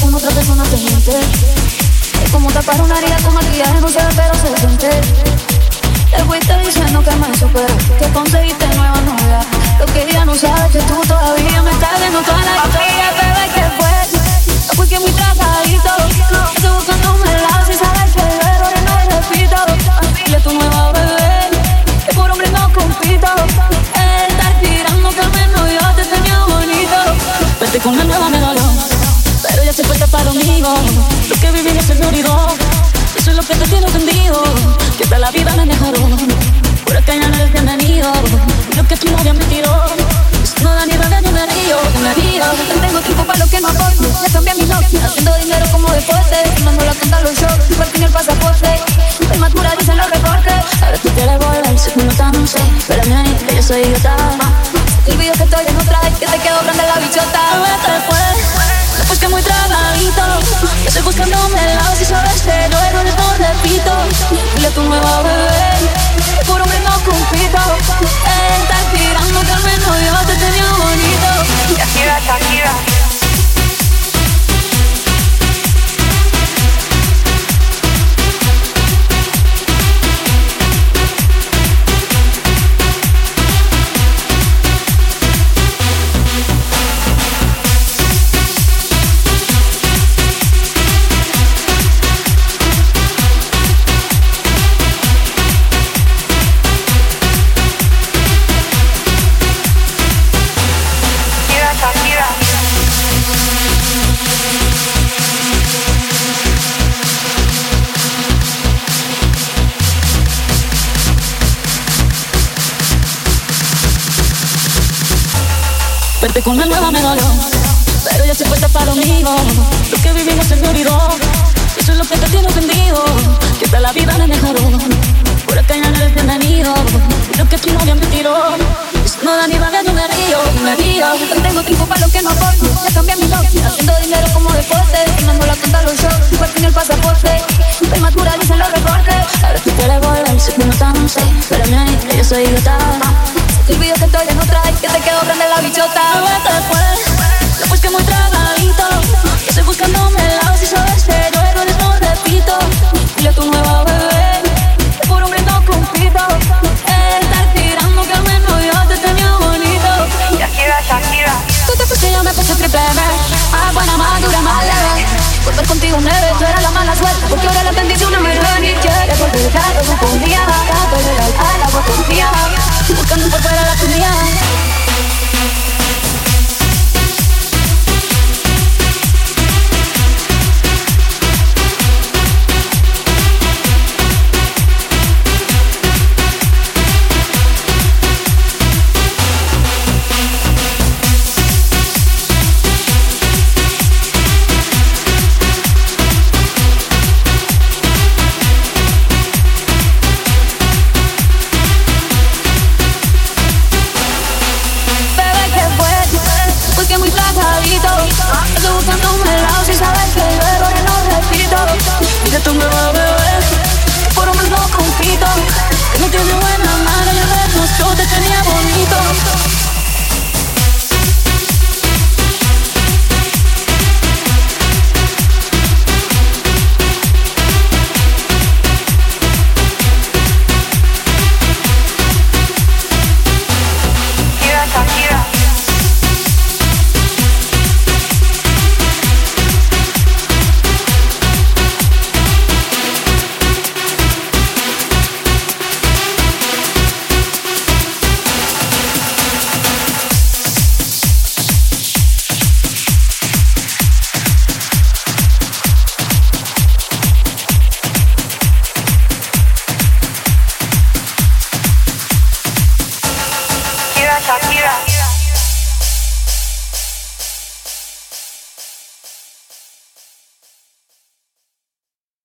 con otra persona. Es como tapar una herida con maquillaje, no se ve, pero se siente. Te fuiste diciendo que me supera, que conseguiste nueva novia. Lo que ella no sabe es que tú todavía me estás viendo toda la que te tiene ofendido. Que hasta la vida me mejoró. Por acá ya no eres bienvenido. Lo que tu novia me tiró. No da ni rabia ni me río. Me río. Tengo tiempo para lo que no aporto. Ya cambié mi novia. Haciendo dinero como deporte. Firmando la cuenta los shows. Igual que en el pasaporte. Soy madura, dicen los reportes. Ahora tú quieres volver. Si no no sé. Espérame ahí, que yo soy idiota. Olvido que estoy en otra. Que te quedó grande la bichota. Vete pues. Que muy tragadito Yo estoy buscando un lado Si sabes que yo errores no repito Dile a tu nueva con la nueva me dolió. Pero ya se fue para lo mío. Lo que vivimos se me olvidó Eso es lo que te tiene ofendido. Que hasta la vida me mejoró Por acá ya no eres bienvenido. Lo que tu novia me tiró Eso no da ni rabia ni me río Me río No tengo tiempo para lo que no aporto. Ya cambié mi novia Haciendo dinero como deporte. Firmando la cuenta los shows. Igual en el pasaporte. Madura, dicen los reportes. Ahora tú quieres volver Si tú no no sé Espérame ahí, que yo soy idiota. Te olvido que estoy en y que te quedó grande la bichota. Vete pues, Shakira.